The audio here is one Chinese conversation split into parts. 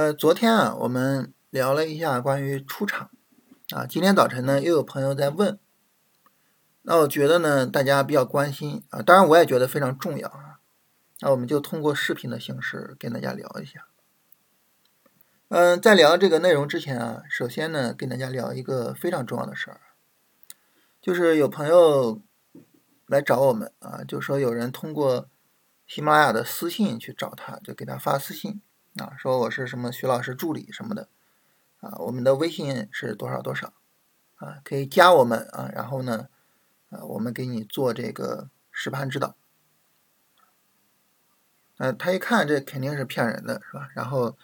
呃，昨天啊，我们聊了一下关于出场啊，今天早晨呢，又有朋友在问，那我觉得呢，大家比较关心啊，当然我也觉得非常重要啊，那我们就通过视频的形式跟大家聊一下。嗯，在聊这个内容之前啊，首先呢，跟大家聊一个非常重要的事儿，就是有朋友来找我们啊，就说有人通过喜马拉雅的私信去找他，就给他发私信。啊，说我是什么徐老师助理什么的，啊，我们的微信是多少多少，啊，可以加我们啊，然后呢，啊，我们给你做这个实盘指导。呃，他一看这肯定是骗人的，是吧？然后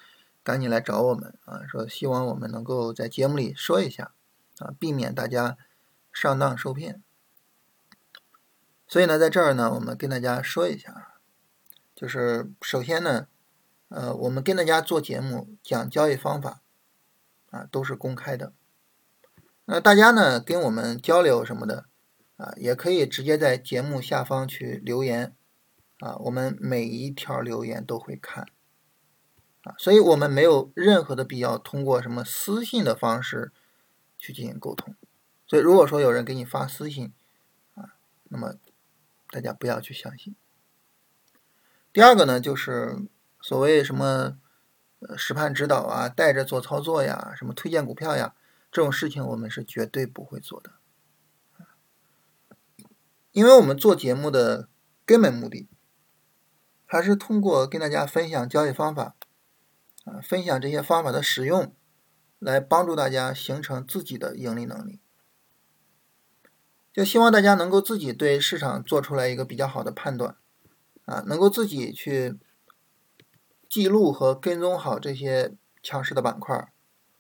赶紧来找我们啊，说希望我们能够在节目里说一下，啊，避免大家上当受骗。所以呢，在这儿呢，我们跟大家说一下，就是首先呢。呃，我们跟大家做节目讲交易方法，啊，都是公开的。那大家呢跟我们交流什么的，啊，也可以直接在节目下方去留言，啊，我们每一条留言都会看，啊，所以我们没有任何的必要通过什么私信的方式去进行沟通。所以如果说有人给你发私信，啊，那么大家不要去相信。第二个呢就是。所谓什么呃实盘指导啊，带着做操作呀，什么推荐股票呀，这种事情我们是绝对不会做的，因为我们做节目的根本目的，还是通过跟大家分享交易方法，啊，分享这些方法的使用，来帮助大家形成自己的盈利能力，就希望大家能够自己对市场做出来一个比较好的判断，啊，能够自己去。记录和跟踪好这些强势的板块，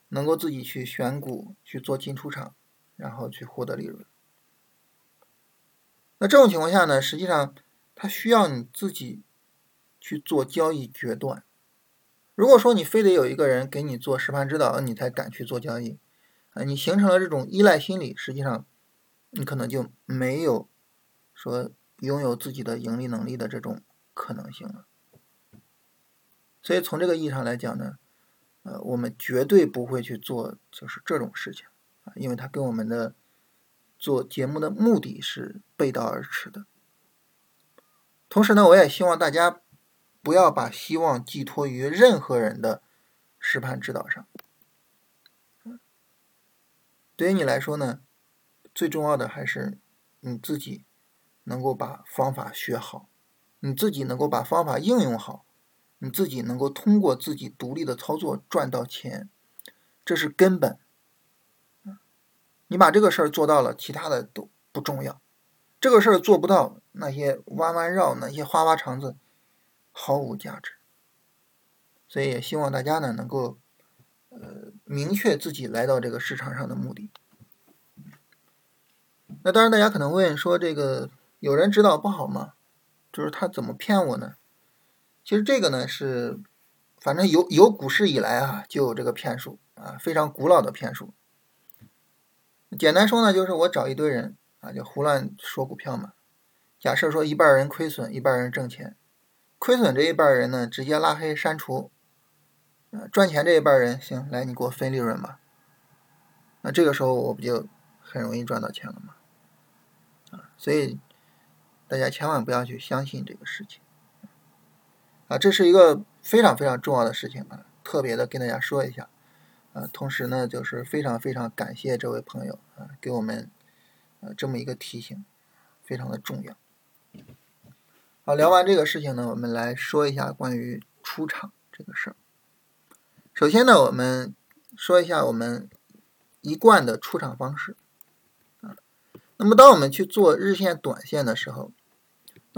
能够自己去选股去做进出场，然后去获得利润。那这种情况下呢，实际上它需要你自己去做交易决断。如果说你非得有一个人给你做实盘指导，你才敢去做交易，啊，你形成了这种依赖心理，实际上你可能就没有说拥有自己的盈利能力的这种可能性了。所以从这个意义上来讲呢，呃，我们绝对不会去做就是这种事情啊，因为它跟我们的做节目的目的是背道而驰的。同时呢，我也希望大家不要把希望寄托于任何人的实盘指导上。对于你来说呢，最重要的还是你自己能够把方法学好，你自己能够把方法应用好。你自己能够通过自己独立的操作赚到钱，这是根本。你把这个事儿做到了，其他的都不重要。这个事儿做不到，那些弯弯绕、那些花花肠子毫无价值。所以也希望大家呢能够，呃，明确自己来到这个市场上的目的。那当然，大家可能问说，这个有人指导不好吗？就是他怎么骗我呢？其实这个呢是，反正有有股市以来啊就有这个骗术啊，非常古老的骗术。简单说呢，就是我找一堆人啊，就胡乱说股票嘛。假设说一半人亏损，一半人挣钱，亏损这一半人呢直接拉黑删除，啊，赚钱这一半人行，来你给我分利润吧。那这个时候我不就很容易赚到钱了吗？啊，所以大家千万不要去相信这个事情。啊，这是一个非常非常重要的事情啊，特别的跟大家说一下，啊，同时呢，就是非常非常感谢这位朋友啊，给我们呃这么一个提醒，非常的重要。好，聊完这个事情呢，我们来说一下关于出场这个事儿。首先呢，我们说一下我们一贯的出场方式啊，那么当我们去做日线、短线的时候。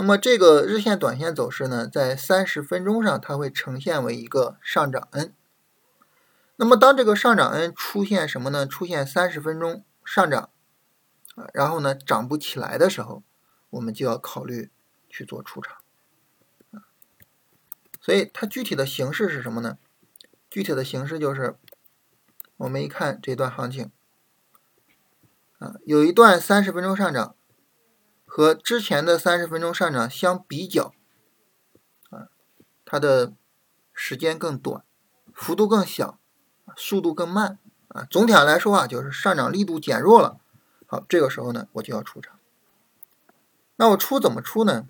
那么这个日线、短线走势呢，在三十分钟上，它会呈现为一个上涨 N。那么当这个上涨 N 出现什么呢？出现三十分钟上涨啊，然后呢涨不起来的时候，我们就要考虑去做出场。所以它具体的形式是什么呢？具体的形式就是，我们一看这段行情啊，有一段三十分钟上涨。和之前的三十分钟上涨相比较，啊，它的时间更短，幅度更小，速度更慢啊。总体上来说啊，就是上涨力度减弱了。好，这个时候呢，我就要出场。那我出怎么出呢？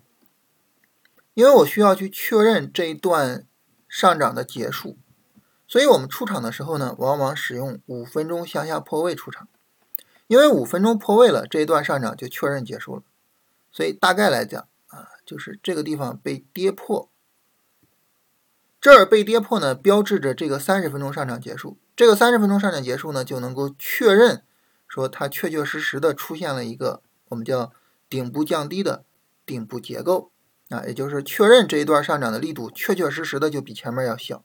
因为我需要去确认这一段上涨的结束，所以我们出场的时候呢，往往使用五分钟向下破位出场。因为五分钟破位了，这一段上涨就确认结束了。所以大概来讲啊，就是这个地方被跌破。这儿被跌破呢，标志着这个三十分钟上涨结束。这个三十分钟上涨结束呢，就能够确认说它确确实实的出现了一个我们叫顶部降低的顶部结构啊，也就是确认这一段上涨的力度确确实实的就比前面要小，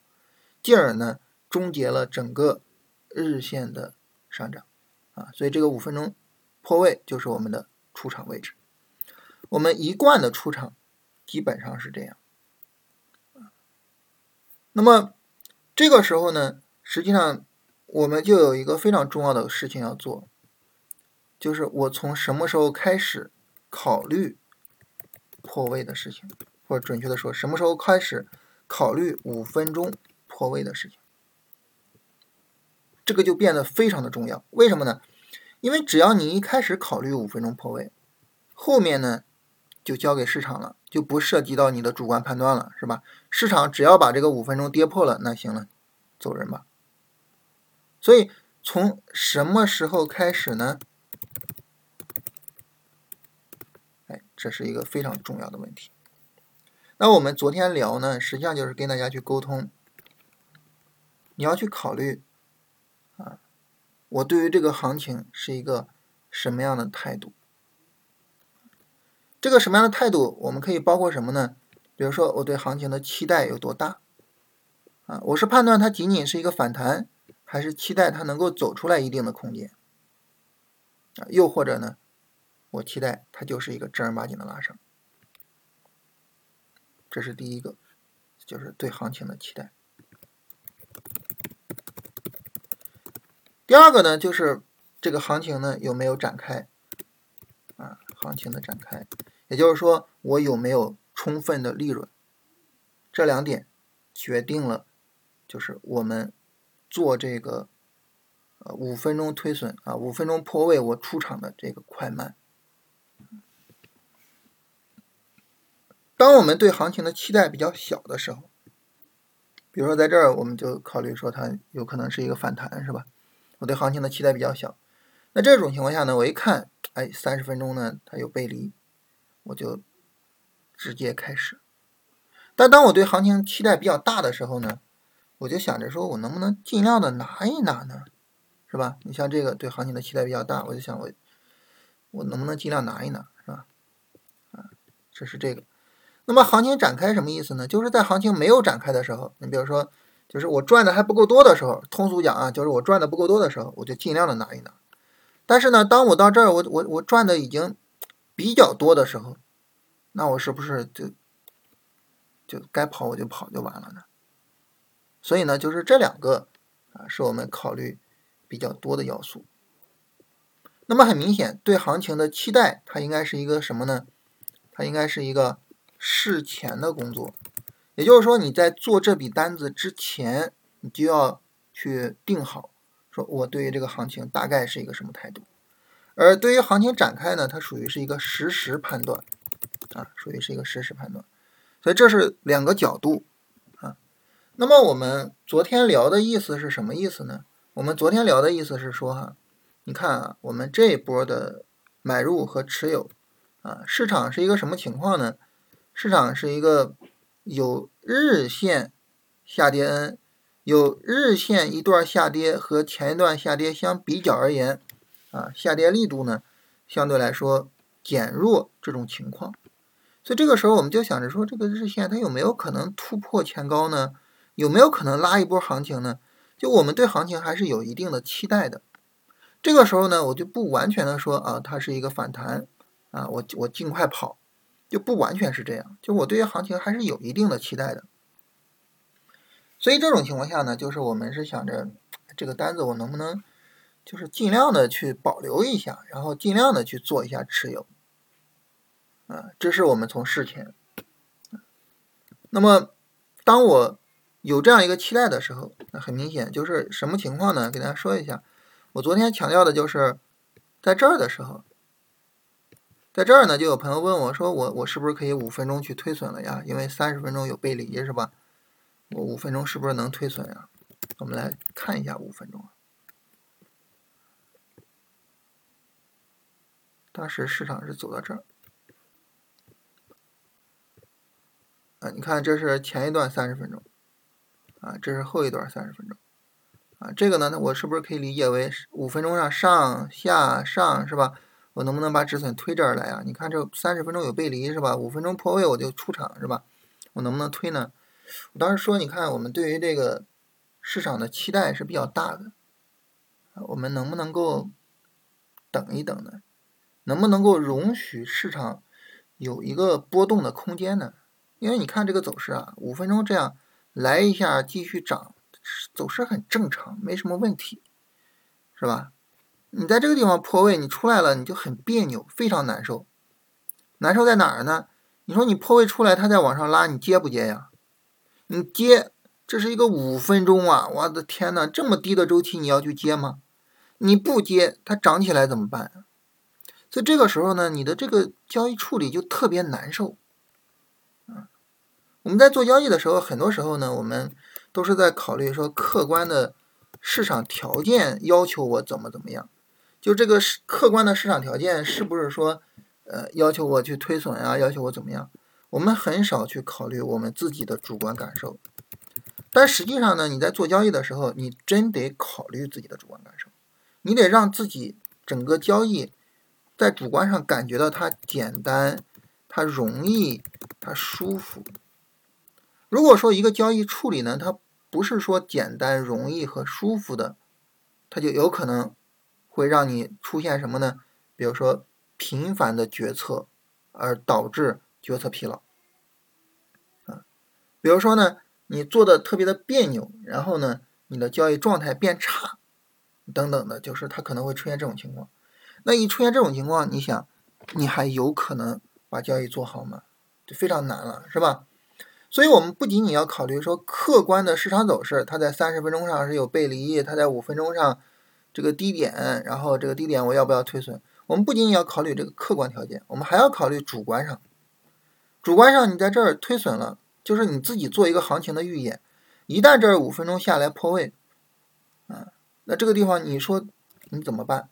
进而呢终结了整个日线的上涨啊。所以这个五分钟破位就是我们的出场位置。我们一贯的出场基本上是这样。那么这个时候呢，实际上我们就有一个非常重要的事情要做，就是我从什么时候开始考虑破位的事情，或者准确的说，什么时候开始考虑五分钟破位的事情，这个就变得非常的重要。为什么呢？因为只要你一开始考虑五分钟破位，后面呢就交给市场了。就不涉及到你的主观判断了，是吧？市场只要把这个五分钟跌破了，那行了，走人吧。所以从什么时候开始呢？哎，这是一个非常重要的问题。那我们昨天聊呢，实际上就是跟大家去沟通，你要去考虑啊，我对于这个行情是一个什么样的态度。这个什么样的态度，我们可以包括什么呢？比如说，我对行情的期待有多大啊？我是判断它仅仅是一个反弹，还是期待它能够走出来一定的空间啊？又或者呢，我期待它就是一个正儿八经的拉升。这是第一个，就是对行情的期待。第二个呢，就是这个行情呢有没有展开啊？行情的展开。也就是说，我有没有充分的利润？这两点决定了，就是我们做这个呃五分钟推损啊，五分钟破位我出场的这个快慢。当我们对行情的期待比较小的时候，比如说在这儿，我们就考虑说它有可能是一个反弹，是吧？我对行情的期待比较小，那这种情况下呢，我一看，哎，三十分钟呢，它有背离。我就直接开始，但当我对行情期待比较大的时候呢，我就想着说我能不能尽量的拿一拿呢，是吧？你像这个对行情的期待比较大，我就想我我能不能尽量拿一拿，是吧？啊，这是这个。那么行情展开什么意思呢？就是在行情没有展开的时候，你比如说，就是我赚的还不够多的时候，通俗讲啊，就是我赚的不够多的时候，我就尽量的拿一拿。但是呢，当我到这儿，我我我赚的已经。比较多的时候，那我是不是就就该跑我就跑就完了呢？所以呢，就是这两个啊，是我们考虑比较多的要素。那么很明显，对行情的期待，它应该是一个什么呢？它应该是一个事前的工作，也就是说，你在做这笔单子之前，你就要去定好，说我对于这个行情大概是一个什么态度。而对于行情展开呢，它属于是一个实时判断，啊，属于是一个实时判断，所以这是两个角度，啊，那么我们昨天聊的意思是什么意思呢？我们昨天聊的意思是说哈，你看啊，我们这一波的买入和持有，啊，市场是一个什么情况呢？市场是一个有日线下跌 N，有日线一段下跌和前一段下跌相比较而言。啊，下跌力度呢，相对来说减弱这种情况，所以这个时候我们就想着说，这个日线它有没有可能突破前高呢？有没有可能拉一波行情呢？就我们对行情还是有一定的期待的。这个时候呢，我就不完全的说啊，它是一个反弹啊，我我尽快跑，就不完全是这样。就我对于行情还是有一定的期待的。所以这种情况下呢，就是我们是想着这个单子我能不能。就是尽量的去保留一下，然后尽量的去做一下持有，啊，这是我们从事前。那么，当我有这样一个期待的时候，那很明显就是什么情况呢？给大家说一下，我昨天强调的就是在这儿的时候，在这儿呢，就有朋友问我说，我我是不是可以五分钟去推损了呀？因为三十分钟有背离是吧？我五分钟是不是能推损呀？我们来看一下五分钟。当时市场是走到这儿，啊，你看这是前一段三十分钟。啊，这是后一段三十分钟，啊，这个呢，那我是不是可以理解为五分钟上上下上是吧？我能不能把止损推这儿来啊？你看这三十分钟有背离是吧？五分钟破位我就出场是吧？我能不能推呢？我当时说，你看我们对于这个市场的期待是比较大的，我们能不能够等一等呢？能不能够容许市场有一个波动的空间呢？因为你看这个走势啊，五分钟这样。来一下继续涨，走势很正常，没什么问题，是吧？你在这个地方破位，你出来了你就很别扭，非常难受。难受在哪儿呢？你说你破位出来，它再往上拉，你接不接呀？你接，这是一个五分钟啊！我的天呐，这么低的周期你要去接吗？你不接，它涨起来怎么办？所以这个时候呢，你的这个交易处理就特别难受。我们在做交易的时候，很多时候呢，我们都是在考虑说客观的市场条件要求我怎么怎么样，就这个是客观的市场条件是不是说，呃，要求我去推损啊，要求我怎么样？我们很少去考虑我们自己的主观感受，但实际上呢，你在做交易的时候，你真得考虑自己的主观感受，你得让自己整个交易在主观上感觉到它简单，它容易，它舒服。如果说一个交易处理呢，它不是说简单、容易和舒服的，它就有可能会让你出现什么呢？比如说频繁的决策，而导致决策疲劳。啊，比如说呢，你做的特别的别扭，然后呢，你的交易状态变差，等等的，就是它可能会出现这种情况。那一出现这种情况，你想，你还有可能把交易做好吗？就非常难了，是吧？所以，我们不仅仅要考虑说客观的市场走势，它在三十分钟上是有背离，它在五分钟上这个低点，然后这个低点我要不要推损？我们不仅仅要考虑这个客观条件，我们还要考虑主观上。主观上，你在这儿推损了，就是你自己做一个行情的预演。一旦这儿五分钟下来破位，啊，那这个地方你说你怎么办？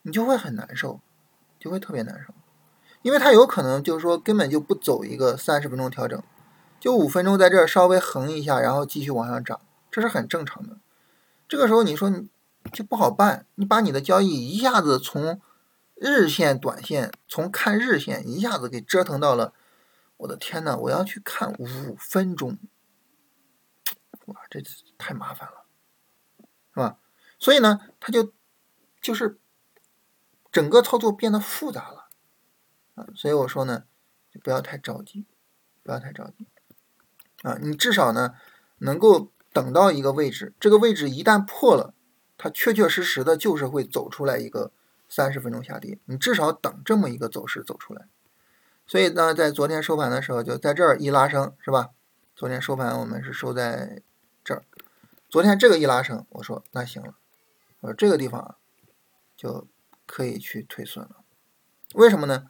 你就会很难受，就会特别难受，因为它有可能就是说根本就不走一个三十分钟调整。就五分钟在这儿稍微横一下，然后继续往上涨，这是很正常的。这个时候你说你就不好办，你把你的交易一下子从日线、短线，从看日线一下子给折腾到了，我的天呐，我要去看五分钟，哇，这太麻烦了，是吧？所以呢，它就就是整个操作变得复杂了啊。所以我说呢，就不要太着急，不要太着急。啊，你至少呢，能够等到一个位置，这个位置一旦破了，它确确实实的就是会走出来一个三十分钟下跌，你至少等这么一个走势走出来。所以呢，在昨天收盘的时候，就在这儿一拉升，是吧？昨天收盘我们是收在这儿，昨天这个一拉升，我说那行了，我说这个地方就可以去退损了。为什么呢？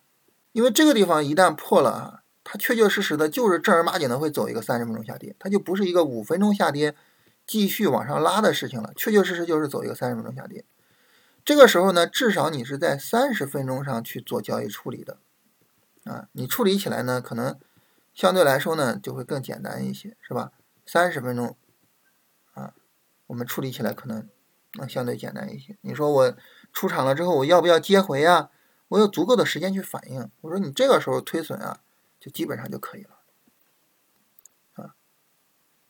因为这个地方一旦破了啊。它确确实实的就是正儿八经的会走一个三十分钟下跌，它就不是一个五分钟下跌继续往上拉的事情了，确确实实就是走一个三十分钟下跌。这个时候呢，至少你是在三十分钟上去做交易处理的，啊，你处理起来呢，可能相对来说呢就会更简单一些，是吧？三十分钟，啊，我们处理起来可能啊相对简单一些。你说我出场了之后，我要不要接回啊？我有足够的时间去反应。我说你这个时候推损啊。就基本上就可以了，啊，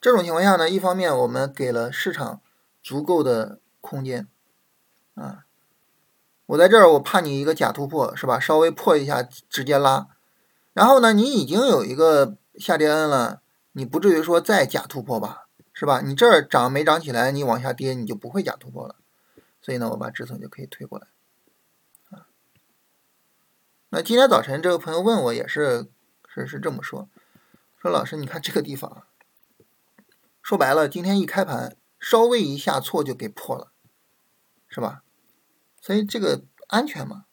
这种情况下呢，一方面我们给了市场足够的空间，啊，我在这儿我怕你一个假突破是吧？稍微破一下直接拉，然后呢，你已经有一个下跌 N 了，你不至于说再假突破吧，是吧？你这儿涨没涨起来，你往下跌你就不会假突破了，所以呢，我把止损就可以推过来，啊，那今天早晨这个朋友问我也是。是是这么说，说老师，你看这个地方，说白了，今天一开盘稍微一下挫就给破了，是吧？所以这个安全嘛，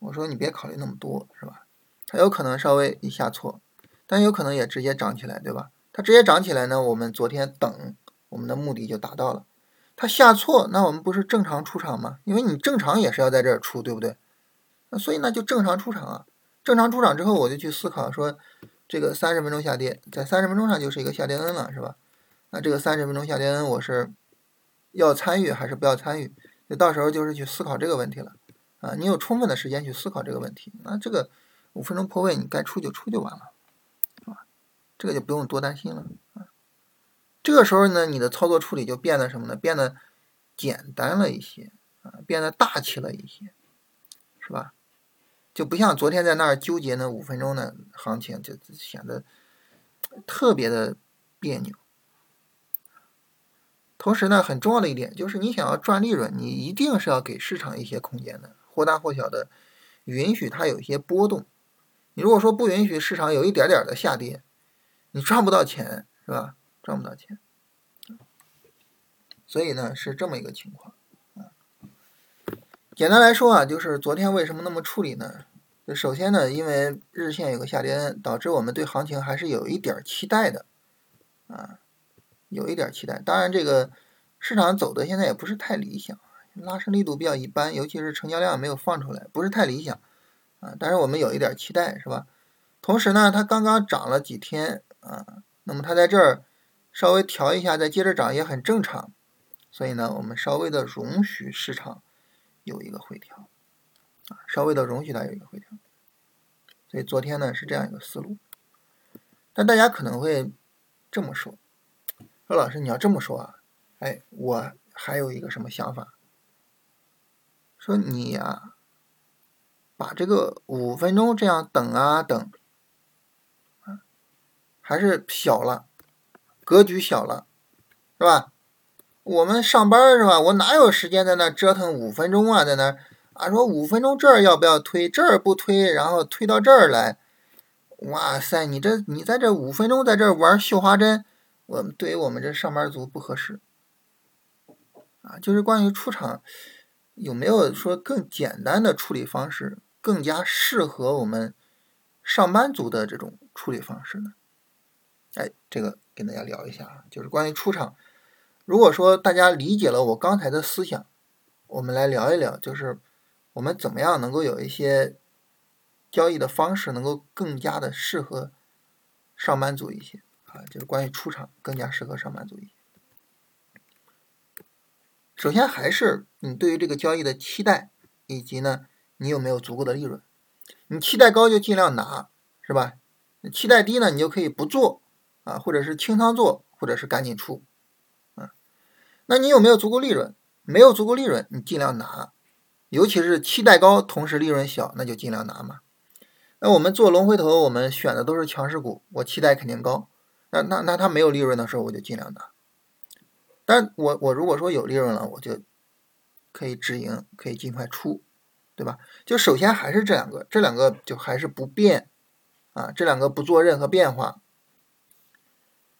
我说你别考虑那么多，是吧？它有可能稍微一下挫，但有可能也直接涨起来，对吧？它直接涨起来呢，我们昨天等我们的目的就达到了。它下挫，那我们不是正常出场吗？因为你正常也是要在这儿出，对不对？那所以呢就正常出场啊。正常出场之后，我就去思考说，这个三十分钟下跌，在三十分钟上就是一个下跌 N 了，是吧？那这个三十分钟下跌 N，我是要参与还是不要参与？就到时候就是去思考这个问题了啊。你有充分的时间去思考这个问题，那这个五分钟破位，你该出就出就完了，是吧？这个就不用多担心了啊。这个时候呢，你的操作处理就变得什么呢？变得简单了一些啊，变得大气了一些，是吧？就不像昨天在那儿纠结那五分钟的行情，就显得特别的别扭。同时呢，很重要的一点就是，你想要赚利润，你一定是要给市场一些空间的，或大或小的，允许它有一些波动。你如果说不允许市场有一点点的下跌，你赚不到钱，是吧？赚不到钱。所以呢，是这么一个情况。简单来说啊，就是昨天为什么那么处理呢？首先呢，因为日线有个下跌，导致我们对行情还是有一点期待的，啊，有一点期待。当然，这个市场走的现在也不是太理想，拉升力度比较一般，尤其是成交量没有放出来，不是太理想，啊，但是我们有一点期待，是吧？同时呢，它刚刚涨了几天，啊，那么它在这儿稍微调一下，再接着涨也很正常，所以呢，我们稍微的容许市场。有一个回调，啊，稍微的容许它有一个回调，所以昨天呢是这样一个思路。但大家可能会这么说，说老师你要这么说啊，哎，我还有一个什么想法，说你呀，把这个五分钟这样等啊等，还是小了，格局小了，是吧？我们上班是吧？我哪有时间在那折腾五分钟啊？在那啊说五分钟这儿要不要推？这儿不推，然后推到这儿来。哇塞，你这你在这五分钟在这玩绣花针，我们对于我们这上班族不合适啊。就是关于出场有没有说更简单的处理方式，更加适合我们上班族的这种处理方式呢？哎，这个跟大家聊一下啊，就是关于出场。如果说大家理解了我刚才的思想，我们来聊一聊，就是我们怎么样能够有一些交易的方式，能够更加的适合上班族一些啊，就是关于出场更加适合上班族一些。首先还是你对于这个交易的期待，以及呢你有没有足够的利润。你期待高就尽量拿，是吧？期待低呢，你就可以不做啊，或者是清仓做，或者是赶紧出。那你有没有足够利润？没有足够利润，你尽量拿，尤其是期待高，同时利润小，那就尽量拿嘛。那我们做龙回头，我们选的都是强势股，我期待肯定高。那那那它没有利润的时候，我就尽量拿。但我我如果说有利润了，我就可以止盈，可以尽快出，对吧？就首先还是这两个，这两个就还是不变啊，这两个不做任何变化。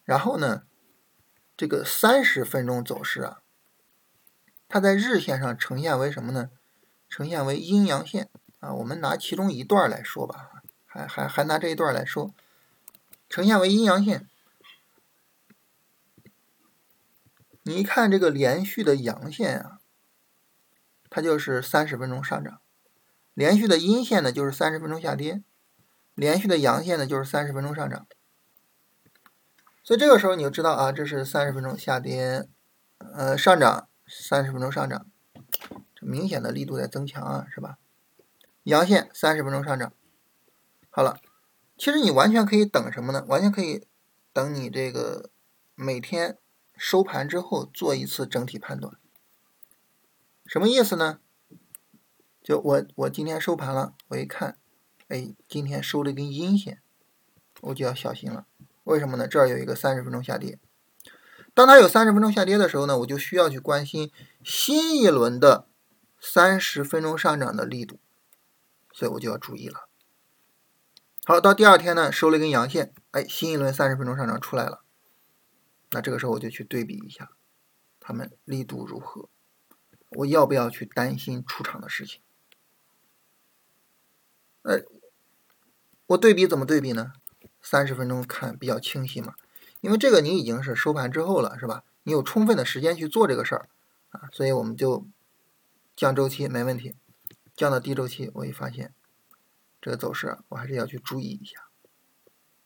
然后呢？这个三十分钟走势啊，它在日线上呈现为什么呢？呈现为阴阳线啊。我们拿其中一段来说吧，还还还拿这一段来说，呈现为阴阳线。你一看这个连续的阳线啊，它就是三十分钟上涨；连续的阴线呢，就是三十分钟下跌；连续的阳线呢，就是三十分钟上涨。所以这个时候你就知道啊，这是三十分钟下跌，呃，上涨三十分钟上涨，明显的力度在增强啊，是吧？阳线三十分钟上涨，好了，其实你完全可以等什么呢？完全可以等你这个每天收盘之后做一次整体判断。什么意思呢？就我我今天收盘了，我一看，哎，今天收了一根阴线，我就要小心了。为什么呢？这儿有一个三十分钟下跌，当它有三十分钟下跌的时候呢，我就需要去关心新一轮的三十分钟上涨的力度，所以我就要注意了。好，到第二天呢，收了一根阳线，哎，新一轮三十分钟上涨出来了，那这个时候我就去对比一下，他们力度如何，我要不要去担心出场的事情？呃，我对比怎么对比呢？三十分钟看比较清晰嘛，因为这个你已经是收盘之后了，是吧？你有充分的时间去做这个事儿啊，所以我们就降周期没问题，降到低周期，我一发现这个走势我还是要去注意一下。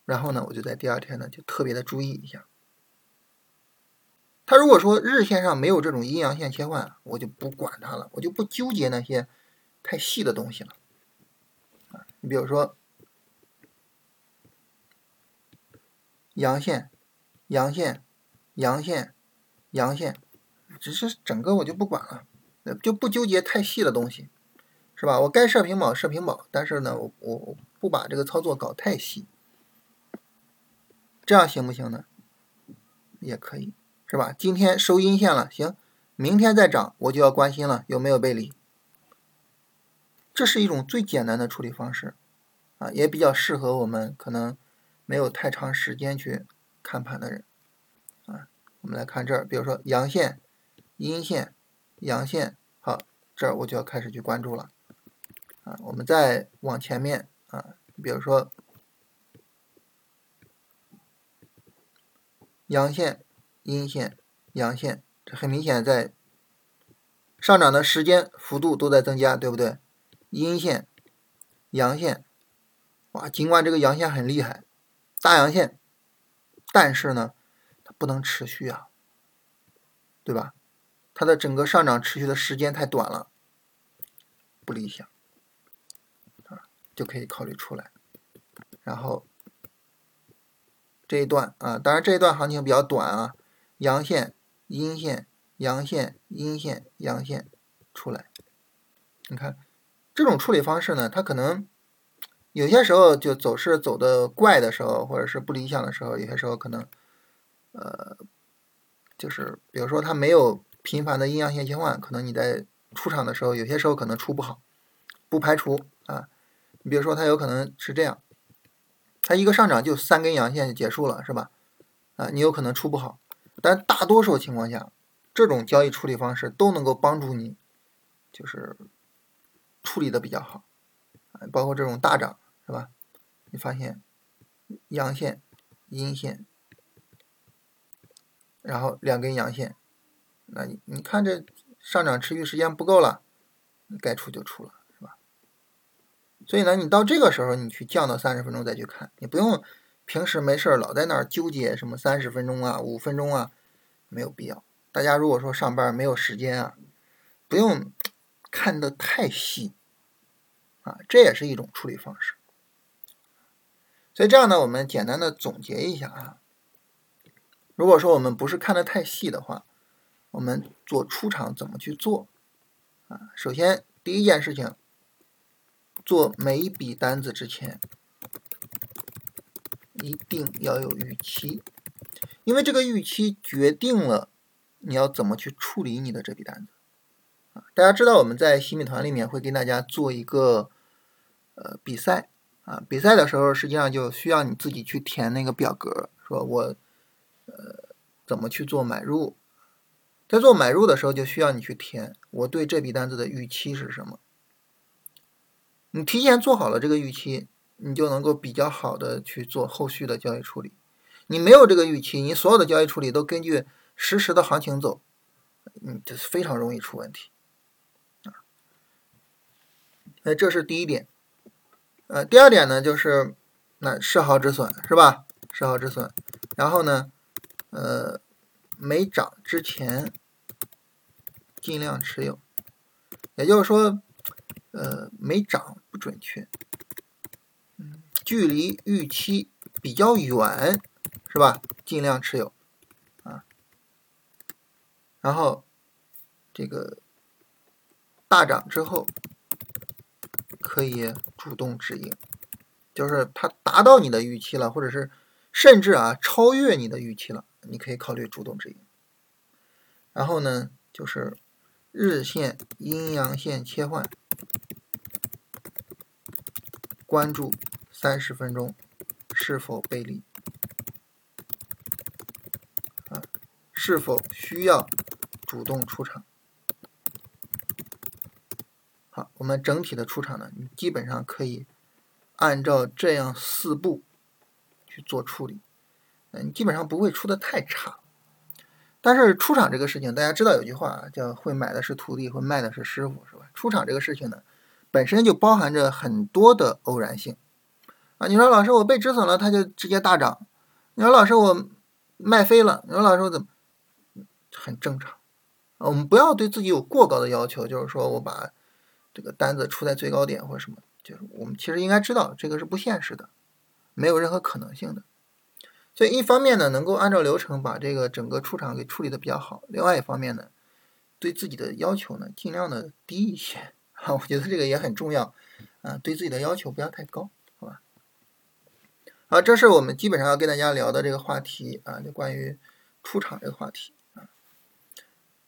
然后呢，我就在第二天呢就特别的注意一下。他如果说日线上没有这种阴阳线切换，我就不管它了，我就不纠结那些太细的东西了。啊，你比如说阳线、阳线、阳线、阳线，只是整个我就不管了，就不纠结太细的东西，是吧？我该设平保设平保，但是呢，我我不把这个操作搞太细。这样行不行呢？也可以，是吧？今天收阴线了，行，明天再涨，我就要关心了，有没有背离？这是一种最简单的处理方式，啊，也比较适合我们可能没有太长时间去看盘的人，啊，我们来看这儿，比如说阳线、阴线、阳线，好，这儿我就要开始去关注了，啊，我们再往前面，啊，比如说。阳线、阴线、阳线，这很明显在上涨的时间幅度都在增加，对不对？阴线、阳线，哇，尽管这个阳线很厉害，大阳线，但是呢，它不能持续啊，对吧？它的整个上涨持续的时间太短了，不理想啊，就可以考虑出来，然后。这一段啊，当然这一段行情比较短啊，阳线、阴线、阳线、阴线、阳线出来，你看这种处理方式呢，它可能有些时候就走势走的怪的时候，或者是不理想的时候，有些时候可能呃，就是比如说它没有频繁的阴阳线切换，可能你在出场的时候，有些时候可能出不好，不排除啊，你比如说它有可能是这样。它一个上涨就三根阳线就结束了，是吧？啊，你有可能出不好，但大多数情况下，这种交易处理方式都能够帮助你，就是处理的比较好，包括这种大涨，是吧？你发现阳线、阴线，然后两根阳线，那你你看这上涨持续时间不够了，该出就出了。是吧所以呢，你到这个时候，你去降到三十分钟再去看，你不用平时没事老在那儿纠结什么三十分钟啊、五分钟啊，没有必要。大家如果说上班没有时间啊，不用看的太细啊，这也是一种处理方式。所以这样呢，我们简单的总结一下啊，如果说我们不是看的太细的话，我们做出场怎么去做啊？首先第一件事情。做每一笔单子之前，一定要有预期，因为这个预期决定了你要怎么去处理你的这笔单子。啊，大家知道我们在新米团里面会跟大家做一个呃比赛啊，比赛的时候实际上就需要你自己去填那个表格，说我呃怎么去做买入，在做买入的时候就需要你去填我对这笔单子的预期是什么。你提前做好了这个预期，你就能够比较好的去做后续的交易处理。你没有这个预期，你所有的交易处理都根据实时的行情走，嗯，这是非常容易出问题啊。那这是第一点。呃，第二点呢，就是那设好止损是吧？设好止损，然后呢，呃，没涨之前尽量持有，也就是说。呃，没涨不准确，嗯，距离预期比较远，是吧？尽量持有啊。然后这个大涨之后可以主动止盈，就是它达到你的预期了，或者是甚至啊超越你的预期了，你可以考虑主动止盈。然后呢，就是日线阴阳线切换。关注三十分钟是否背离啊？是否需要主动出场？好，我们整体的出场呢，你基本上可以按照这样四步去做处理，嗯，基本上不会出的太差。但是出场这个事情，大家知道有句话叫“会买的是徒弟，会卖的是师傅”，是吧？出场这个事情呢，本身就包含着很多的偶然性啊。你说老师，我被止损了，它就直接大涨；你说老师，我卖飞了；你说老师，我怎么很正常？我们不要对自己有过高的要求，就是说我把。这个单子出在最高点或者什么，就是我们其实应该知道这个是不现实的，没有任何可能性的。所以一方面呢，能够按照流程把这个整个出场给处理的比较好；另外一方面呢，对自己的要求呢尽量的低一些啊，我觉得这个也很重要啊，对自己的要求不要太高，好吧？好，这是我们基本上要跟大家聊的这个话题啊，就关于出场这个话题啊，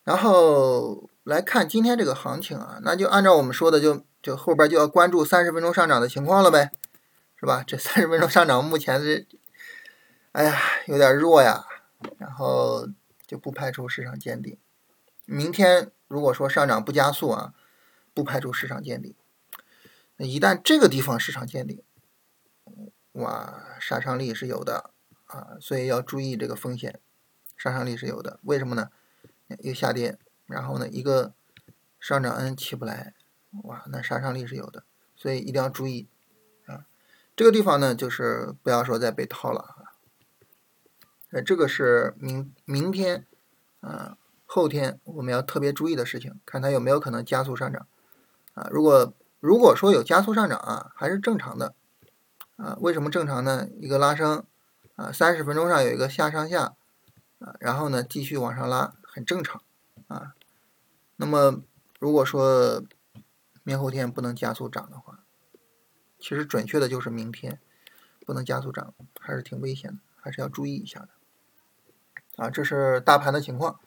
然后。来看今天这个行情啊，那就按照我们说的，就就后边就要关注三十分钟上涨的情况了呗，是吧？这三十分钟上涨目前是，哎呀，有点弱呀，然后就不排除市场见顶。明天如果说上涨不加速啊，不排除市场见顶。那一旦这个地方市场见顶，哇，杀伤力是有的啊，所以要注意这个风险，杀伤力是有的。为什么呢？又下跌。然后呢，一个上涨 N 起不来，哇，那杀伤力是有的，所以一定要注意啊。这个地方呢，就是不要说再被套了。呃，这个是明明天啊，后天我们要特别注意的事情，看它有没有可能加速上涨啊。如果如果说有加速上涨啊，还是正常的啊。为什么正常呢？一个拉升啊，三十分钟上有一个下上下啊，然后呢继续往上拉，很正常。啊，那么如果说明后天不能加速涨的话，其实准确的就是明天不能加速涨，还是挺危险的，还是要注意一下的。啊，这是大盘的情况，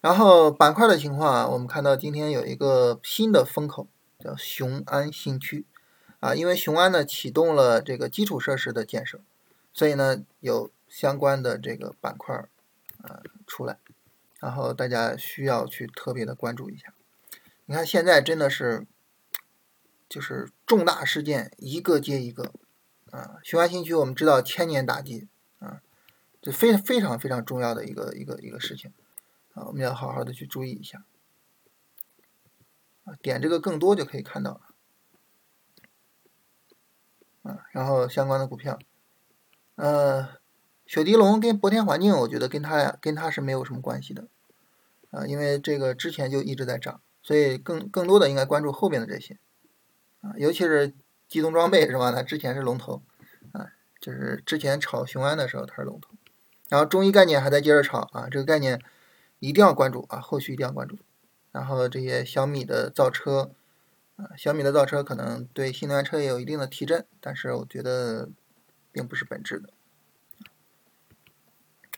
然后板块的情况啊，我们看到今天有一个新的风口，叫雄安新区啊，因为雄安呢启动了这个基础设施的建设，所以呢有相关的这个板块啊出来。然后大家需要去特别的关注一下。你看现在真的是，就是重大事件一个接一个啊。雄安新区我们知道千年大计，这非非常非常重要的一个一个一个事情啊，我们要好好的去注意一下啊。点这个更多就可以看到了啊。然后相关的股票，呃，雪迪龙跟博天环境，我觉得跟它跟它是没有什么关系的。啊，因为这个之前就一直在涨，所以更更多的应该关注后边的这些，啊，尤其是机动装备是吧？它之前是龙头，啊，就是之前炒雄安的时候它是龙头，然后中医概念还在接着炒啊，这个概念一定要关注啊，后续一定要关注。然后这些小米的造车，啊，小米的造车可能对新能源车也有一定的提振，但是我觉得并不是本质的。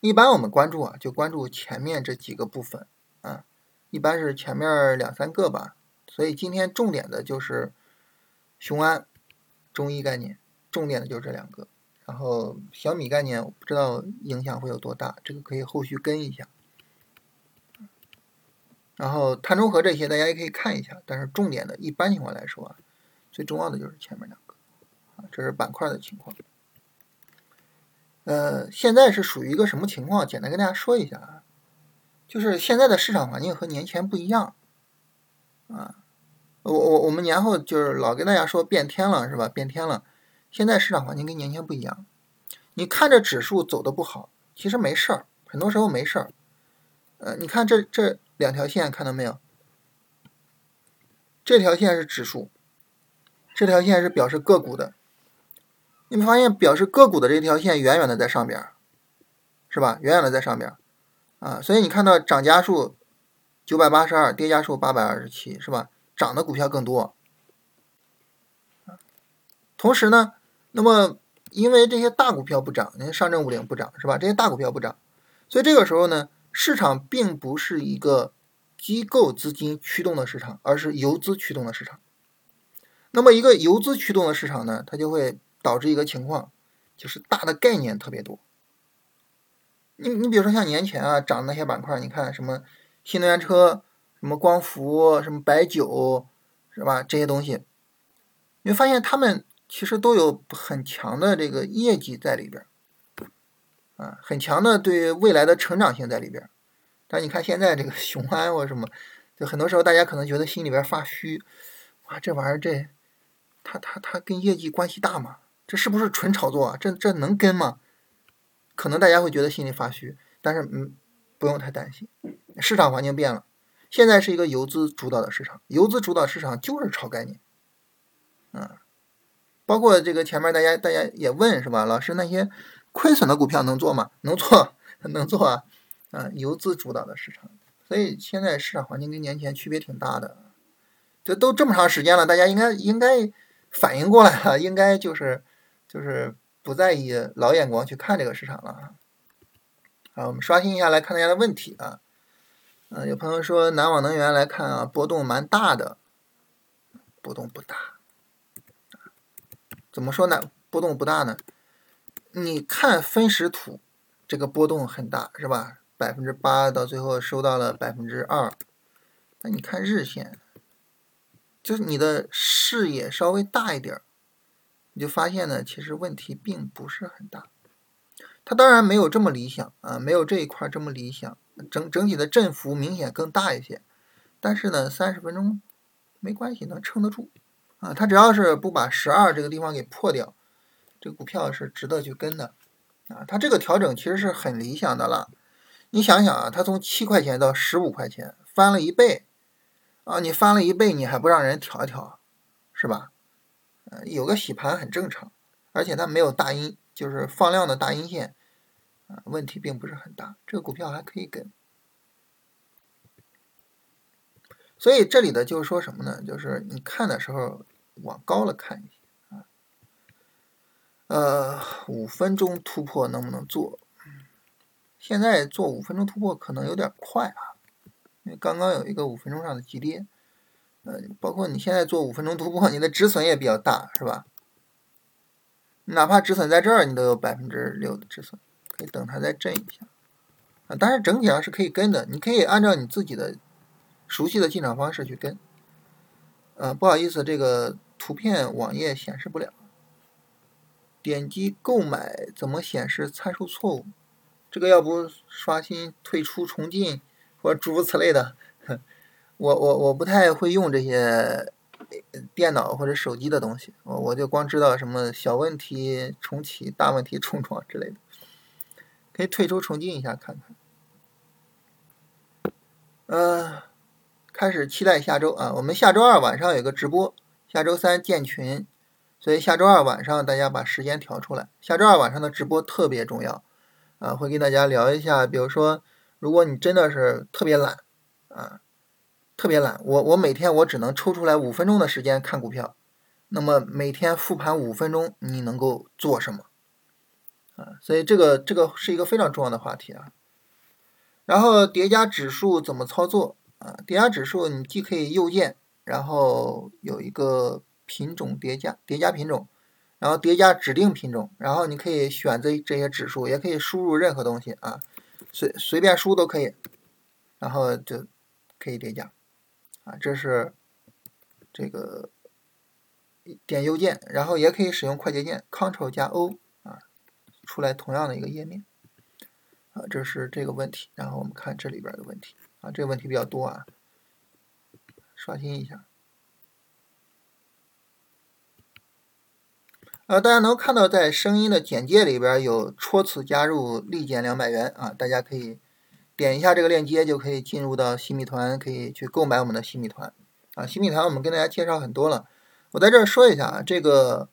一般我们关注啊，就关注前面这几个部分。啊，一般是前面两三个吧，所以今天重点的就是雄安、中医概念，重点的就是这两个。然后小米概念，我不知道影响会有多大，这个可以后续跟一下。然后碳中和这些大家也可以看一下，但是重点的一般情况来说啊，最重要的就是前面两个。啊，这是板块的情况。呃，现在是属于一个什么情况？简单跟大家说一下啊。就是现在的市场环境和年前不一样，啊，我我我们年后就是老跟大家说变天了是吧？变天了，现在市场环境跟年前不一样。你看着指数走的不好，其实没事儿，很多时候没事儿。呃，你看这这两条线看到没有？这条线是指数，这条线是表示个股的。你们发现表示个股的这条线远远的在上边，是吧？远远的在上边。啊，所以你看到涨家数九百八十二，跌家数八百二十七，是吧？涨的股票更多。同时呢，那么因为这些大股票不涨，你看上证五零不涨，是吧？这些大股票不涨，所以这个时候呢，市场并不是一个机构资金驱动的市场，而是游资驱动的市场。那么一个游资驱动的市场呢，它就会导致一个情况，就是大的概念特别多。你你比如说像年前啊涨那些板块，你看什么新能源车、什么光伏、什么白酒，是吧？这些东西，你会发现他们其实都有很强的这个业绩在里边，啊，很强的对未来的成长性在里边。但你看现在这个 雄安或什么，就很多时候大家可能觉得心里边发虚，哇，这玩意儿这，它它它跟业绩关系大吗？这是不是纯炒作啊？这这能跟吗？可能大家会觉得心里发虚，但是嗯，不用太担心，市场环境变了，现在是一个游资主导的市场，游资主导市场就是炒概念，嗯，包括这个前面大家大家也问是吧？老师那些亏损的股票能做吗？能做，能做啊，啊，游资主导的市场，所以现在市场环境跟年前区别挺大的，这都这么长时间了，大家应该应该反应过来了，应该就是就是。不再以老眼光去看这个市场了！好，我们刷新一下来看大家的问题啊。嗯，有朋友说南网能源来看啊，波动蛮大的，波动不大。怎么说呢？波动不大呢？你看分时图，这个波动很大是吧？百分之八到最后收到了百分之二。那你看日线，就是你的视野稍微大一点儿。你就发现呢，其实问题并不是很大，它当然没有这么理想啊，没有这一块这么理想，整整体的振幅明显更大一些，但是呢，三十分钟没关系，能撑得住啊，它只要是不把十二这个地方给破掉，这个股票是值得去跟的啊，它这个调整其实是很理想的了，你想想啊，它从七块钱到十五块钱，翻了一倍啊，你翻了一倍，你还不让人调一调，是吧？呃，有个洗盘很正常，而且它没有大阴，就是放量的大阴线，啊，问题并不是很大，这个股票还可以跟。所以这里的就是说什么呢？就是你看的时候往高了看一些啊。呃，五分钟突破能不能做？现在做五分钟突破可能有点快啊，因为刚刚有一个五分钟上的急跌。嗯，包括你现在做五分钟突破，你的止损也比较大，是吧？哪怕止损在这儿，你都有百分之六的止损，可以等它再震一下啊。但是整体上是可以跟的，你可以按照你自己的熟悉的进场方式去跟。啊，不好意思，这个图片网页显示不了。点击购买怎么显示参数错误？这个要不刷新、退出、重进或诸如此类的。我我我不太会用这些电脑或者手机的东西，我我就光知道什么小问题重启、大问题重装之类的，可以退出重进一下看看。嗯，开始期待下周啊，我们下周二晚上有个直播，下周三建群，所以下周二晚上大家把时间调出来。下周二晚上的直播特别重要啊，会跟大家聊一下，比如说，如果你真的是特别懒啊。特别懒，我我每天我只能抽出来五分钟的时间看股票，那么每天复盘五分钟，你能够做什么？啊，所以这个这个是一个非常重要的话题啊。然后叠加指数怎么操作啊？叠加指数你既可以右键，然后有一个品种叠加，叠加品种，然后叠加指定品种，然后你可以选择这些指数，也可以输入任何东西啊，随随便输都可以，然后就可以叠加。啊，这是这个点右键，然后也可以使用快捷键，Ctrl 加 O 啊，出来同样的一个页面。啊，这是这个问题，然后我们看这里边的问题啊，这个问题比较多啊，刷新一下。呃，大家能看到在声音的简介里边有戳此加入立减两百元啊，大家可以。点一下这个链接就可以进入到新米团，可以去购买我们的新米团啊。新米团我们跟大家介绍很多了，我在这儿说一下啊，这个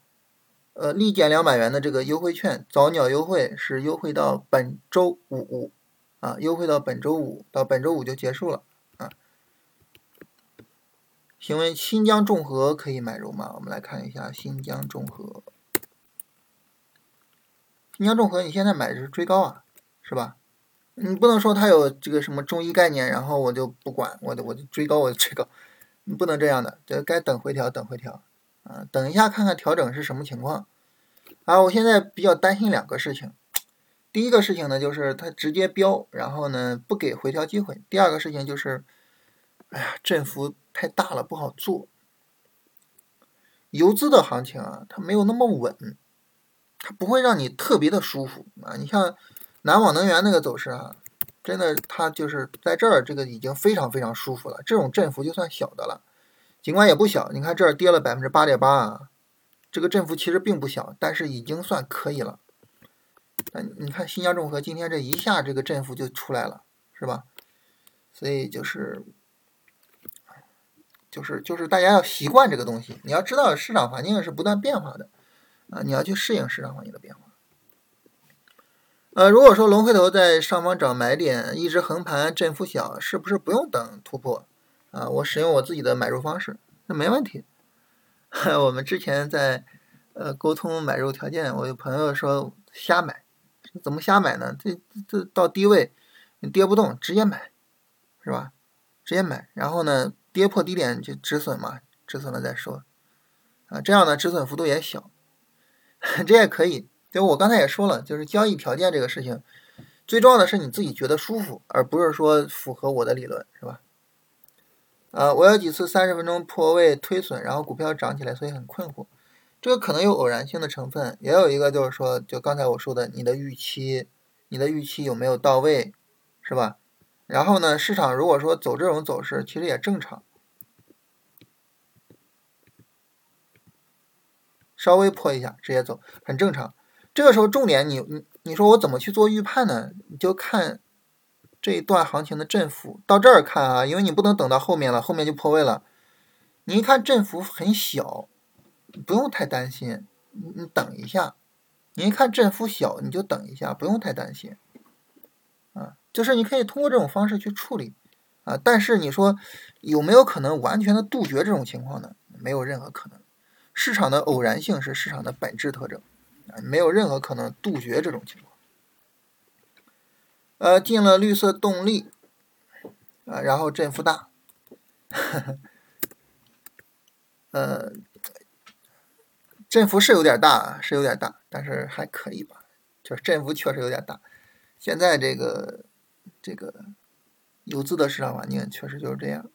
呃立减两百元的这个优惠券早鸟优惠是优惠到本周五啊，优惠到本周五，到本周五就结束了。请问新疆众和可以买入吗？我们来看一下新疆众和，新疆众和你现在买是追高啊，是吧？你不能说它有这个什么中医概念，然后我就不管，我就我就追高，我就追高，你不能这样的，这该等回调，等回调，啊，等一下看看调整是什么情况。啊，我现在比较担心两个事情，第一个事情呢，就是它直接飙，然后呢不给回调机会；第二个事情就是，哎呀，振幅太大了，不好做。游资的行情啊，它没有那么稳，它不会让你特别的舒服啊。你像南网能源那个走势啊，真的它就是在这儿，这个已经非常非常舒服了。这种振幅就算小的了，尽管也不小。你看这儿跌了百分之八点八啊，这个振幅其实并不小，但是已经算可以了。那你看新疆众和今天这一下这个振幅就出来了，是吧？所以就是。就是就是大家要习惯这个东西，你要知道市场环境是不断变化的，啊，你要去适应市场环境的变化。呃，如果说龙回头在上方找买点，一直横盘，振幅小，是不是不用等突破？啊，我使用我自己的买入方式，那没问题。我们之前在呃沟通买入条件，我有朋友说瞎买，怎么瞎买呢？这这到低位你跌不动，直接买，是吧？直接买，然后呢？跌破低点就止损嘛，止损了再说，啊，这样呢止损幅度也小，这也可以。就我刚才也说了，就是交易条件这个事情，最重要的是你自己觉得舒服，而不是说符合我的理论，是吧？啊，我有几次三十分钟破位推损，然后股票涨起来，所以很困惑。这个可能有偶然性的成分，也有一个就是说，就刚才我说的，你的预期，你的预期有没有到位，是吧？然后呢，市场如果说走这种走势，其实也正常，稍微破一下直接走，很正常。这个时候重点，你你你说我怎么去做预判呢？你就看这一段行情的振幅，到这儿看啊，因为你不能等到后面了，后面就破位了。你一看振幅很小，不用太担心，你你等一下。你一看振幅小，你就等一下，不用太担心。就是你可以通过这种方式去处理，啊，但是你说有没有可能完全的杜绝这种情况呢？没有任何可能。市场的偶然性是市场的本质特征，啊，没有任何可能杜绝这种情况。呃，进了绿色动力，啊，然后振幅大，呵呵呃，振幅是有点大，是有点大，但是还可以吧，就是振幅确实有点大。现在这个。这个游资的市场环境确实就是这样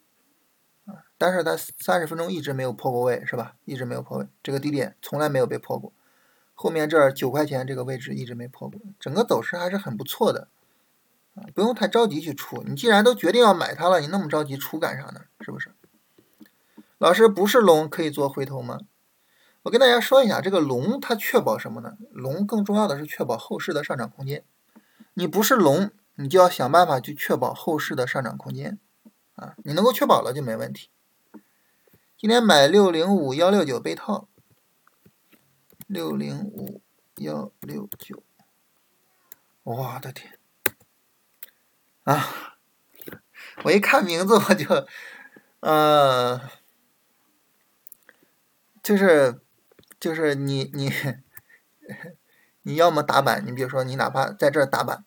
啊，但是它三十分钟一直没有破过位，是吧？一直没有破位，这个低点从来没有被破过。后面这儿九块钱这个位置一直没破过，整个走势还是很不错的啊，不用太着急去出。你既然都决定要买它了，你那么着急出干啥呢？是不是？老师不是龙可以做回头吗？我跟大家说一下，这个龙它确保什么呢？龙更重要的是确保后市的上涨空间。你不是龙。你就要想办法去确保后市的上涨空间，啊，你能够确保了就没问题。今天买六零五幺六九被套，六零五幺六九，我的天，啊，我一看名字我就，呃，就是就是你你 你要么打板，你比如说你哪怕在这打板。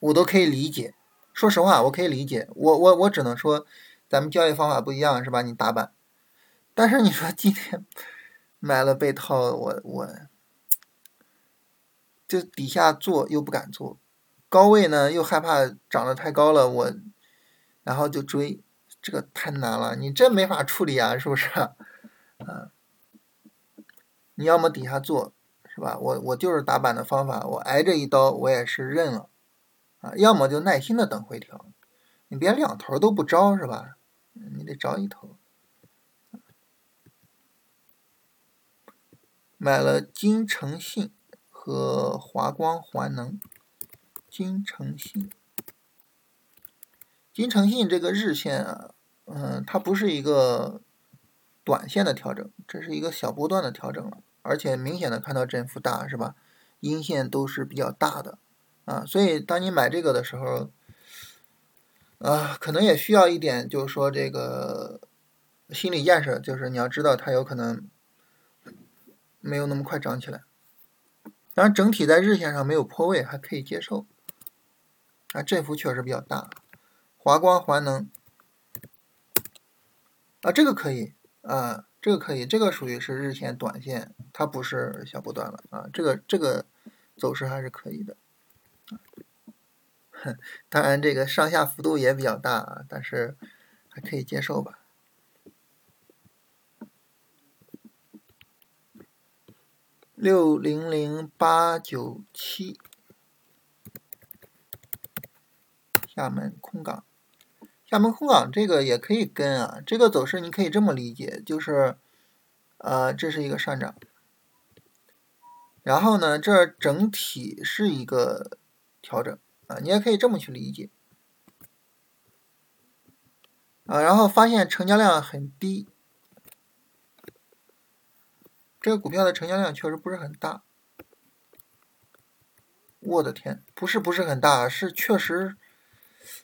我都可以理解，说实话，我可以理解。我我我只能说，咱们交易方法不一样，是吧？你打板，但是你说今天 买了被套，我我就底下做又不敢做，高位呢又害怕涨得太高了，我然后就追，这个太难了，你真没法处理啊，是不是？嗯，你要么底下做，是吧？我我就是打板的方法，我挨着一刀，我也是认了。啊，要么就耐心的等回调，你别两头都不招是吧？你得招一头。买了金诚信和华光环能，金诚信，金诚信这个日线啊，嗯，它不是一个短线的调整，这是一个小波段的调整了，而且明显的看到振幅大是吧？阴线都是比较大的。啊，所以当你买这个的时候，啊，可能也需要一点，就是说这个心理建设，就是你要知道它有可能没有那么快涨起来。当然，整体在日线上没有破位，还可以接受。啊，振幅确实比较大。华光环能，啊，这个可以，啊，这个可以，这个属于是日线短线，它不是小波段了，啊，这个这个走势还是可以的。当然这个上下幅度也比较大啊，但是还可以接受吧。六零零八九七，厦门空港，厦门空港这个也可以跟啊，这个走势你可以这么理解，就是，呃，这是一个上涨，然后呢，这整体是一个调整啊，你也可以这么去理解，啊，然后发现成交量很低。这个股票的成交量确实不是很大，我的天，不是不是很大，是确实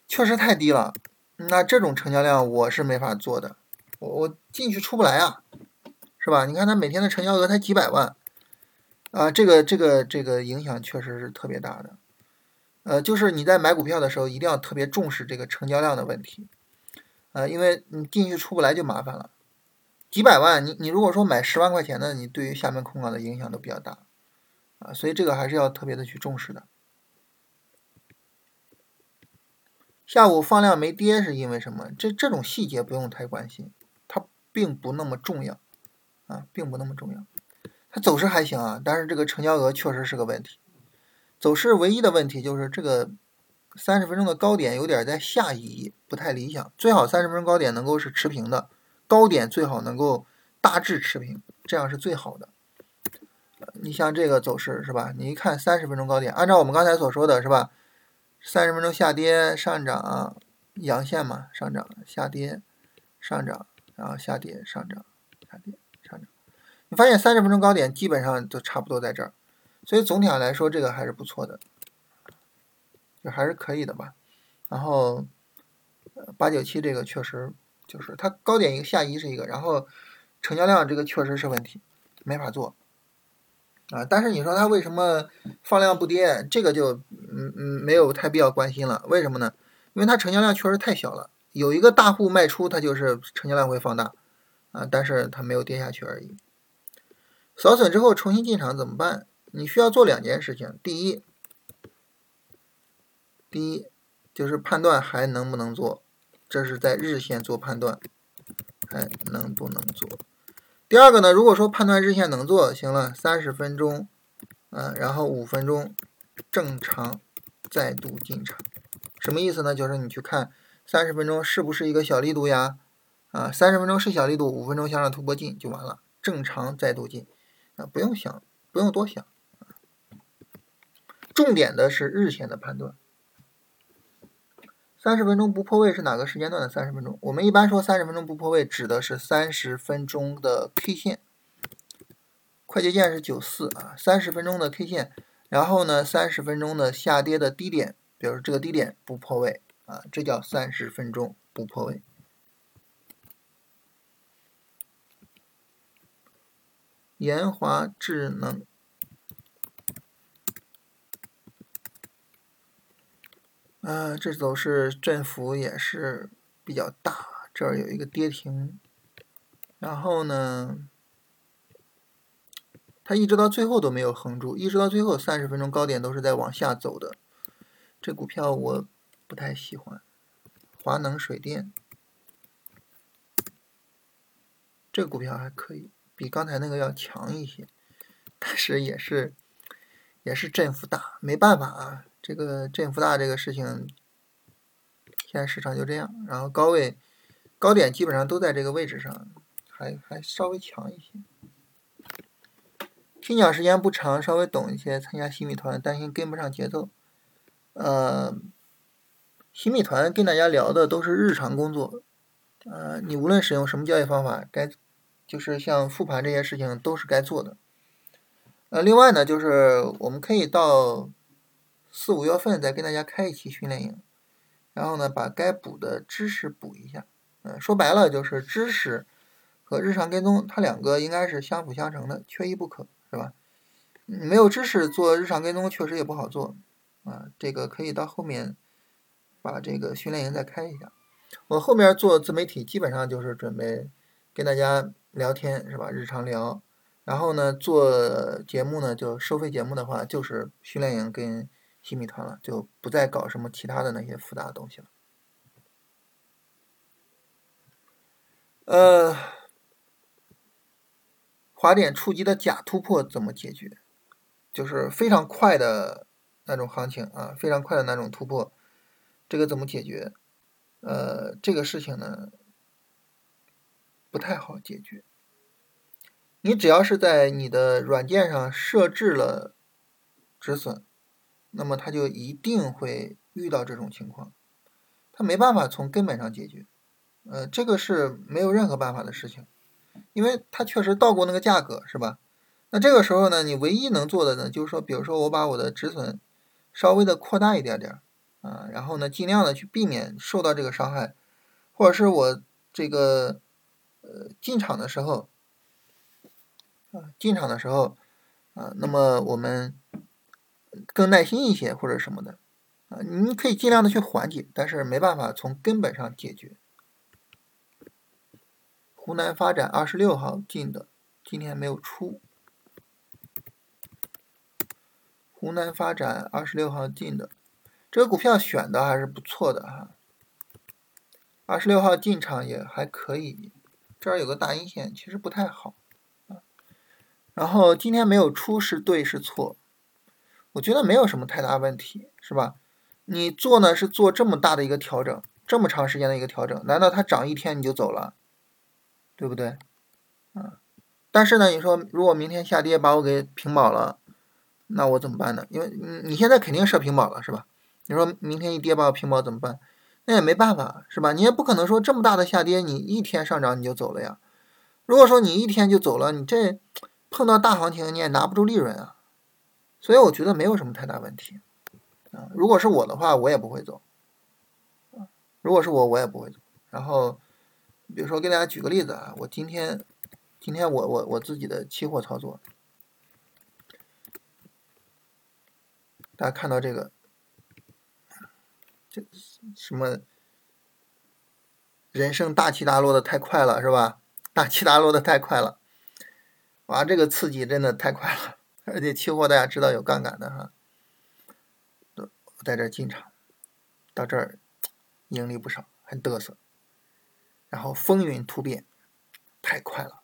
确实太低了。那这种成交量我是没法做的，我我进去出不来啊，是吧？你看它每天的成交额才几百万，啊，这个这个这个影响确实是特别大的。呃，就是你在买股票的时候一定要特别重视这个成交量的问题，呃，因为你进去出不来就麻烦了。几百万，你你如果说买十万块钱的，你对于厦门空港的影响都比较大，啊，所以这个还是要特别的去重视的。下午放量没跌是因为什么？这这种细节不用太关心，它并不那么重要，啊，并不那么重要。它走势还行啊，但是这个成交额确实是个问题。走势唯一的问题就是这个三十分钟的高点有点在下移，不太理想。最好三十分钟高点能够是持平的。高点最好能够大致持平，这样是最好的。你像这个走势是吧？你一看三十分钟高点，按照我们刚才所说的是吧？三十分钟下跌上涨阳线嘛，上涨下跌上涨，然后下跌上涨下跌上涨。你发现三十分钟高点基本上都差不多在这儿，所以总体上来说这个还是不错的，就还是可以的吧。然后八九七这个确实。就是它高点一个下移是一个，然后成交量这个确实是问题，没法做啊。但是你说它为什么放量不跌，这个就嗯嗯没有太必要关心了。为什么呢？因为它成交量确实太小了，有一个大户卖出，它就是成交量会放大啊，但是它没有跌下去而已。扫损之后重新进场怎么办？你需要做两件事情。第一，第一就是判断还能不能做。这是在日线做判断，还能不能做？第二个呢？如果说判断日线能做，行了，三十分钟，啊，然后五分钟正常再度进场，什么意思呢？就是你去看三十分钟是不是一个小力度呀？啊，三十分钟是小力度，五分钟向上突破进就完了，正常再度进，啊，不用想，不用多想，重点的是日线的判断。三十分钟不破位是哪个时间段的三十分钟？我们一般说三十分钟不破位，指的是三十分钟的 K 线。快捷键是九四啊，三十分钟的 K 线，然后呢，三十分钟的下跌的低点，比如这个低点不破位啊，这叫三十分钟不破位。延华智能。啊，这走势振幅也是比较大，这儿有一个跌停，然后呢，它一直到最后都没有横住，一直到最后三十分钟高点都是在往下走的，这股票我不太喜欢。华能水电，这股票还可以，比刚才那个要强一些，但是也是也是振幅大，没办法啊。这个振幅大这个事情，现在市场就这样。然后高位、高点基本上都在这个位置上，还还稍微强一些。听讲时间不长，稍微懂一些。参加新米团，担心跟不上节奏。呃，新米团跟大家聊的都是日常工作。呃，你无论使用什么交易方法，该就是像复盘这些事情都是该做的。呃，另外呢，就是我们可以到。四五月份再跟大家开一期训练营，然后呢，把该补的知识补一下。嗯，说白了就是知识和日常跟踪，它两个应该是相辅相成的，缺一不可，是吧？没有知识做日常跟踪确实也不好做啊。这个可以到后面把这个训练营再开一下。我后面做自媒体基本上就是准备跟大家聊天，是吧？日常聊，然后呢做节目呢就收费节目的话就是训练营跟。新米团了，就不再搞什么其他的那些复杂的东西了。呃，滑点触及的假突破怎么解决？就是非常快的那种行情啊，非常快的那种突破，这个怎么解决？呃，这个事情呢，不太好解决。你只要是在你的软件上设置了止损，那么他就一定会遇到这种情况，他没办法从根本上解决。呃，这个是没有任何办法的事情，因为他确实到过那个价格，是吧？那这个时候呢，你唯一能做的呢，就是说，比如说我把我的止损稍微的扩大一点点。啊，然后呢，尽量的去避免受到这个伤害，或者是我这个呃进场的时候，啊进场的时候，啊，那么我们更耐心一些或者什么的，啊，你可以尽量的去缓解，但是没办法从根本上解决。湖南发展二十六号进的，今天没有出。湖南发展二十六号进的。这个股票选的还是不错的哈，二十六号进场也还可以，这儿有个大阴线，其实不太好。然后今天没有出是对是错？我觉得没有什么太大问题，是吧？你做呢是做这么大的一个调整，这么长时间的一个调整，难道它涨一天你就走了，对不对？啊，但是呢，你说如果明天下跌把我给平保了，那我怎么办呢？因为你你现在肯定设平保了，是吧？你说明天一跌把我平保怎么办？那也没办法，是吧？你也不可能说这么大的下跌，你一天上涨你就走了呀。如果说你一天就走了，你这碰到大行情你也拿不住利润啊。所以我觉得没有什么太大问题啊。如果是我的话，我也不会走。如果是我，我也不会走。然后，比如说给大家举个例子啊，我今天，今天我我我自己的期货操作，大家看到这个。这什么？人生大起大落的太快了，是吧？大起大落的太快了，哇，这个刺激真的太快了！而且期货大家知道有杠杆的哈，我在这进场，到这儿盈利不少，很嘚瑟。然后风云突变，太快了，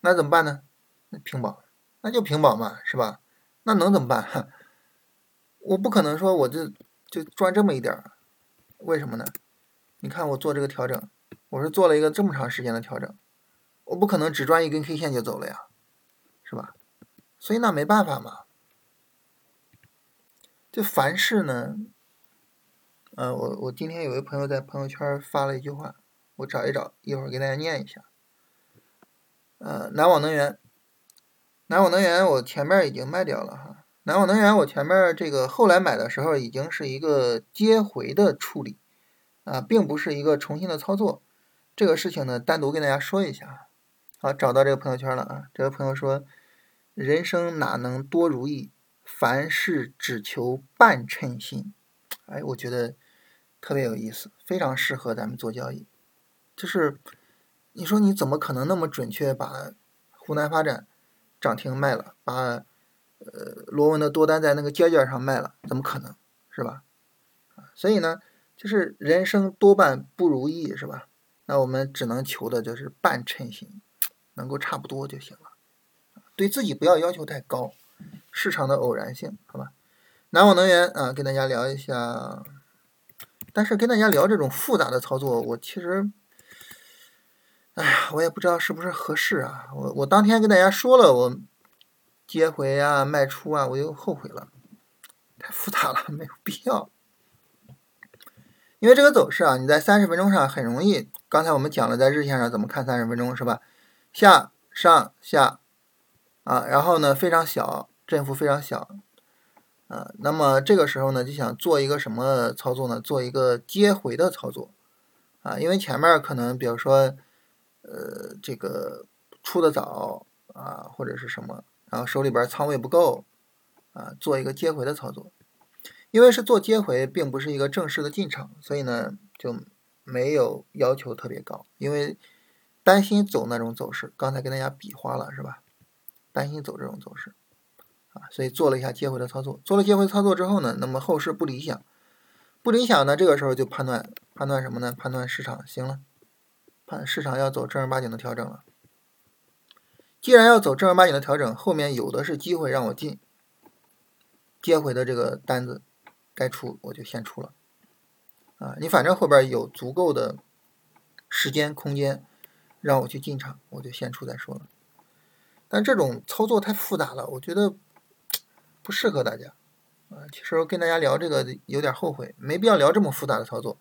那怎么办呢？平保，那就平保嘛，是吧？那能怎么办？我不可能说我这。就赚这么一点儿，为什么呢？你看我做这个调整，我是做了一个这么长时间的调整，我不可能只赚一根 K 线就走了呀，是吧？所以那没办法嘛。就凡事呢，呃，我我今天有一朋友在朋友圈发了一句话，我找一找，一会儿给大家念一下。呃，南网能源，南网能源我前面已经卖掉了哈。南网能源，我前面这个后来买的时候已经是一个接回的处理，啊，并不是一个重新的操作。这个事情呢，单独跟大家说一下。好，找到这个朋友圈了啊。这位朋友说：“人生哪能多如意，凡事只求半称心。”哎，我觉得特别有意思，非常适合咱们做交易。就是你说你怎么可能那么准确把湖南发展涨停卖了，把？呃，螺纹的多单在那个尖尖上卖了，怎么可能是吧？所以呢，就是人生多半不如意，是吧？那我们只能求的就是半称心，能够差不多就行。对自己不要要求太高，市场的偶然性，好吧？南网能源啊，跟大家聊一下，但是跟大家聊这种复杂的操作，我其实，哎呀，我也不知道是不是合适啊。我我当天跟大家说了，我。接回啊，卖出啊，我又后悔了，太复杂了，没有必要。因为这个走势啊，你在三十分钟上很容易。刚才我们讲了，在日线上怎么看三十分钟是吧？下上下啊，然后呢非常小，振幅非常小啊。那么这个时候呢，就想做一个什么操作呢？做一个接回的操作啊，因为前面可能比如说呃这个出的早啊，或者是什么。然后手里边仓位不够，啊，做一个接回的操作，因为是做接回，并不是一个正式的进场，所以呢就没有要求特别高，因为担心走那种走势。刚才跟大家比划了是吧？担心走这种走势，啊，所以做了一下接回的操作。做了接回操作之后呢，那么后市不理想，不理想呢，这个时候就判断判断什么呢？判断市场行了，判市场要走正儿八经的调整了。既然要走正儿八经的调整，后面有的是机会让我进，接回的这个单子该出我就先出了。啊，你反正后边有足够的时间空间让我去进场，我就先出再说了。但这种操作太复杂了，我觉得不适合大家。啊，其实跟大家聊这个有点后悔，没必要聊这么复杂的操作。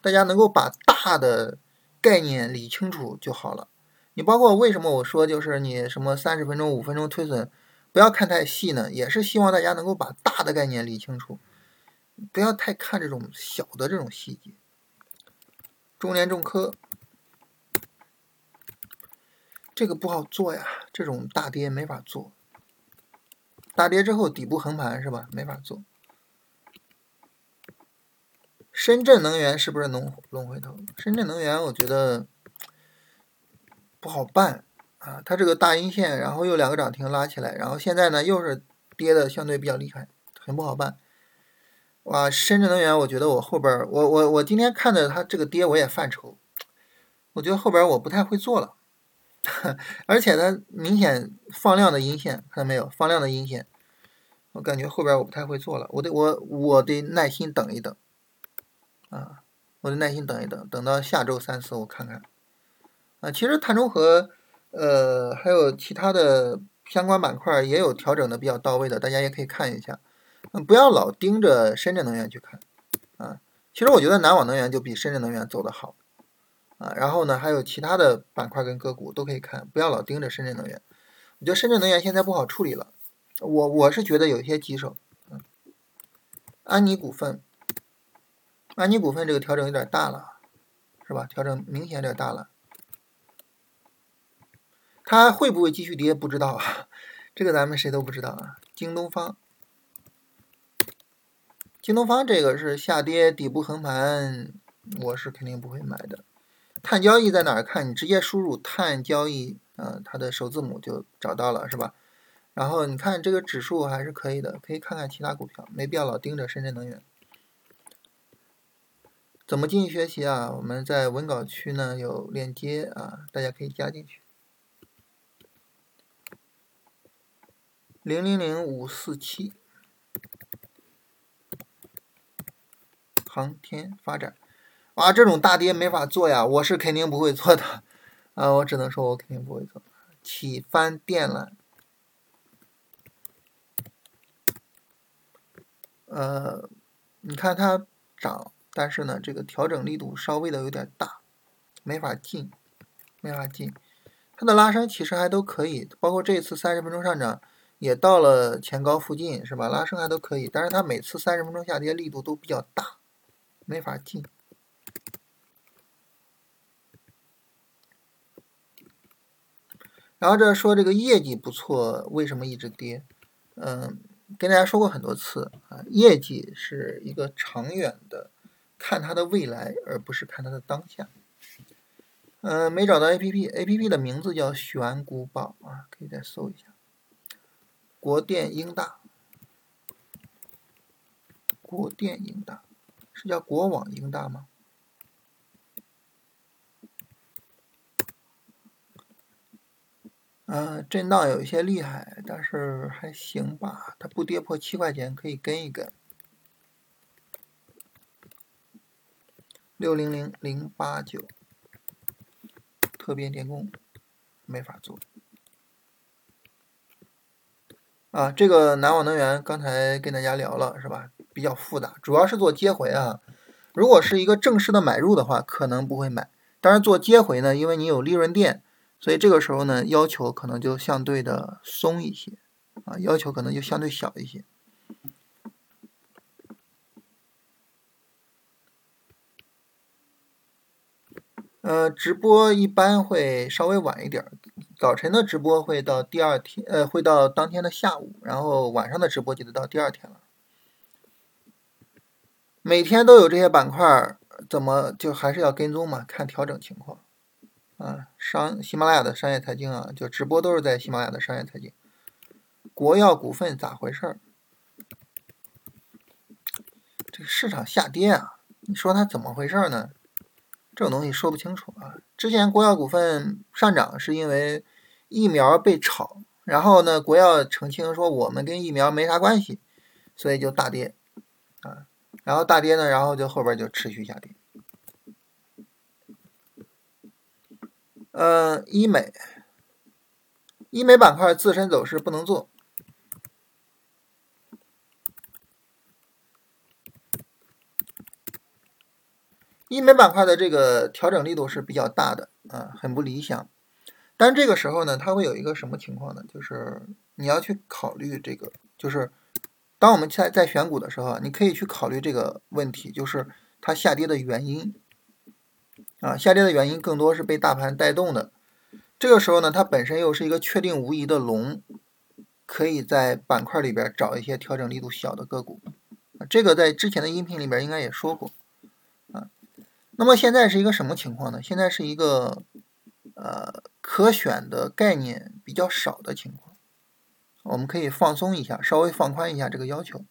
大家能够把大的概念理清楚就好了。你包括为什么我说就是你什么三十分钟、五分钟推损，不要看太细呢？也是希望大家能够把大的概念理清楚。不要太看这种小的这种细节。中联重科这个不好做呀，这种大跌没法做。大跌之后底部横盘是吧？没法做。深圳能源是不是能龙回头？深圳能源我觉得不好办啊，它这个大阴线，然后又两个涨停拉起来，然后现在呢又是跌的相对比较厉害，很不好办。哇，深圳能源，我觉得我后边我我我今天看的它这个跌，我也犯愁。我觉得后边我不太会做了，而且它明显放量的阴线，看到没有？放量的阴线，我感觉后边我不太会做了。我得我我得耐心等一等，啊，我得耐心等一等，等到下周三四我看看。啊，其实碳中和，呃，还有其他的相关板块也有调整的比较到位的，大家也可以看一下。不要老盯着深圳能源去看，啊，其实我觉得南网能源就比深圳能源走得好，啊，然后呢，还有其他的板块跟个股都可以看，不要老盯着深圳能源。我觉得深圳能源现在不好处理了，我我是觉得有些棘手，嗯，安妮股份，安妮股份这个调整有点大了，是吧？调整明显有点大了，它会不会继续跌不知道啊，这个咱们谁都不知道啊。京东方。京东方这个是下跌底部横盘，我是肯定不会买的。碳交易在哪儿看？你直接输入碳交易，呃，它的首字母就找到了，是吧？然后你看这个指数还是可以的，可以看看其他股票，没必要老盯着深圳能源。怎么进去学习啊？我们在文稿区呢有链接啊，大家可以加进去。零零零五四七。航天发展，啊，这种大跌没法做呀，我是肯定不会做的，啊，我只能说我肯定不会做。起翻电缆，呃，你看它涨，但是呢，这个调整力度稍微的有点大，没法进，没法进。它的拉升其实还都可以，包括这次三十分钟上涨也到了前高附近，是吧？拉升还都可以，但是它每次三十分钟下跌力度都比较大。没法进，然后这说这个业绩不错，为什么一直跌？嗯，跟大家说过很多次啊，业绩是一个长远的，看它的未来，而不是看它的当下。嗯，没找到 A P P，A P P 的名字叫选股宝啊，可以再搜一下。国电英大，国电英大。是叫国网英大吗？嗯，震荡有一些厉害，但是还行吧。它不跌破七块钱，可以跟一跟。六零零零八九，特别电工，没法做。啊，这个南网能源刚才跟大家聊了，是吧？比较复杂，主要是做接回啊。如果是一个正式的买入的话，可能不会买。但是做接回呢，因为你有利润垫，所以这个时候呢，要求可能就相对的松一些啊，要求可能就相对小一些。呃，直播一般会稍微晚一点，早晨的直播会到第二天，呃，会到当天的下午，然后晚上的直播就得到第二天了。每天都有这些板块，怎么就还是要跟踪嘛？看调整情况。啊，商喜马拉雅的商业财经啊，就直播都是在喜马拉雅的商业财经。国药股份咋回事儿？这个市场下跌啊，你说它怎么回事儿呢？这种东西说不清楚啊。之前国药股份上涨是因为疫苗被炒，然后呢，国药澄清说我们跟疫苗没啥关系，所以就大跌啊。然后大跌呢，然后就后边就持续下跌。呃，医美，医美板块自身走势不能做。医美板块的这个调整力度是比较大的啊，很不理想。但这个时候呢，它会有一个什么情况呢？就是你要去考虑这个，就是当我们在在选股的时候，你可以去考虑这个问题，就是它下跌的原因啊，下跌的原因更多是被大盘带动的。这个时候呢，它本身又是一个确定无疑的龙，可以在板块里边找一些调整力度小的个股啊。这个在之前的音频里边应该也说过。啊那么现在是一个什么情况呢？现在是一个呃可选的概念比较少的情况，我们可以放松一下，稍微放宽一下这个要求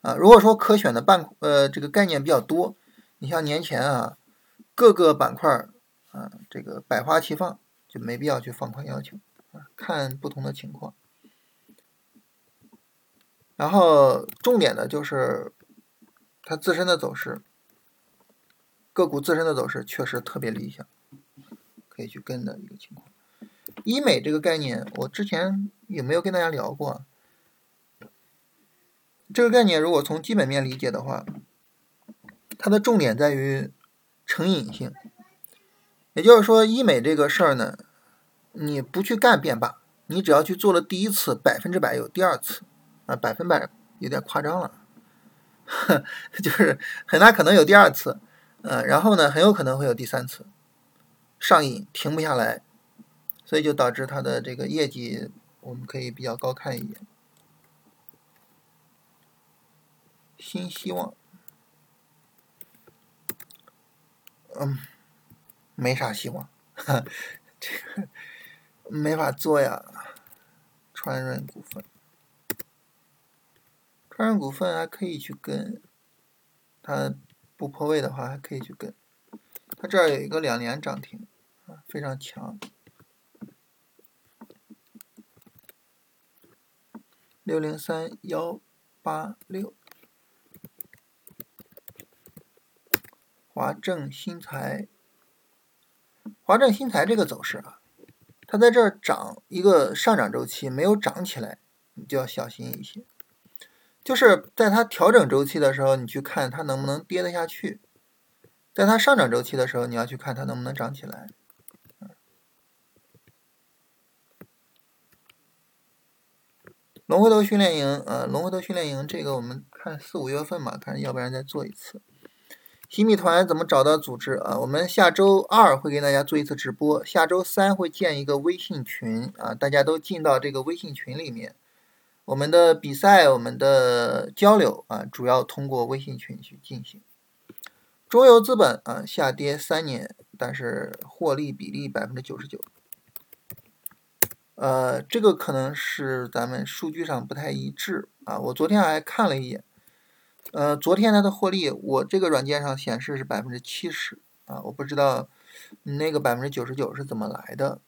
啊。如果说可选的半呃这个概念比较多，你像年前啊各个板块啊这个百花齐放，就没必要去放宽要求啊，看不同的情况。然后重点的就是它自身的走势。个股自身的走势确实特别理想，可以去跟的一个情况。医美这个概念，我之前有没有跟大家聊过？这个概念如果从基本面理解的话，它的重点在于成瘾性。也就是说，医美这个事儿呢，你不去干便罢，你只要去做了第一次，百分之百有第二次啊，百分百有点夸张了，就是很大可能有第二次。呃，然后呢，很有可能会有第三次上瘾，停不下来，所以就导致他的这个业绩，我们可以比较高看一眼。新希望，嗯，没啥希望，这个没法做呀。川润股份，川润股份还可以去跟它。不破位的话，还可以去跟。它这儿有一个两年涨停，啊，非常强。六零三幺八六，华正新材。华正新材这个走势啊，它在这儿涨一个上涨周期没有涨起来，你就要小心一些。就是在它调整周期的时候，你去看它能不能跌得下去；在它上涨周期的时候，你要去看它能不能涨起来。龙回头训练营，呃，龙回头训练营这个我们看四五月份吧，看要不然再做一次。新米团怎么找到组织啊？我们下周二会给大家做一次直播，下周三会建一个微信群啊，大家都进到这个微信群里面。我们的比赛，我们的交流啊，主要通过微信群去进行。中游资本啊，下跌三年，但是获利比例百分之九十九。呃，这个可能是咱们数据上不太一致啊。我昨天还看了一眼，呃，昨天它的获利，我这个软件上显示是百分之七十啊，我不知道你那个百分之九十九是怎么来的。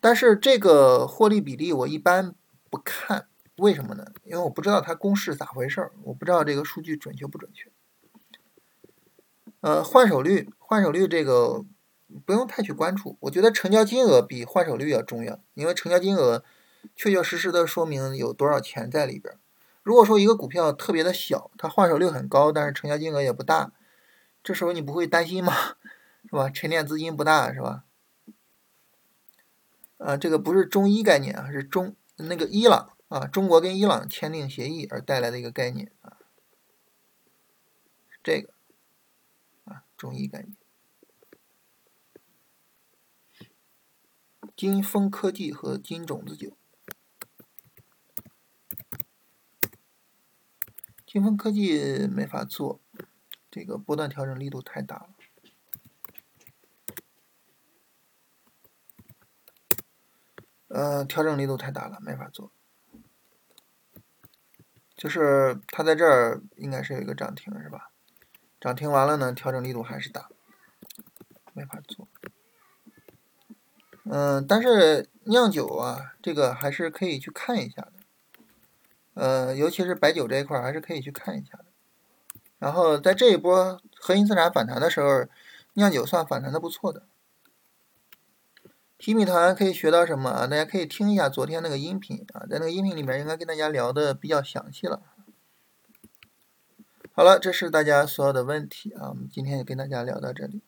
但是这个获利比例我一般不看。为什么呢？因为我不知道它公式咋回事儿，我不知道这个数据准确不准确。呃，换手率，换手率这个不用太去关注。我觉得成交金额比换手率要重要，因为成交金额确确实实的说明有多少钱在里边儿。如果说一个股票特别的小，它换手率很高，但是成交金额也不大，这时候你不会担心吗？是吧？沉淀资金不大是吧？啊，这个不是中医概念啊，是中那个伊朗。啊，中国跟伊朗签订协议而带来的一个概念啊，这个啊，中医概念。金风科技和金种子酒，金风科技没法做，这个波段调整力度太大了，呃，调整力度太大了，没法做。就是它在这儿应该是有一个涨停是吧？涨停完了呢，调整力度还是大，没法做。嗯，但是酿酒啊，这个还是可以去看一下的。呃，尤其是白酒这一块，还是可以去看一下的。然后在这一波核心资产反弹的时候，酿酒算反弹的不错的。提米团可以学到什么啊？大家可以听一下昨天那个音频啊，在那个音频里面应该跟大家聊的比较详细了。好了，这是大家所有的问题啊，我们今天就跟大家聊到这里。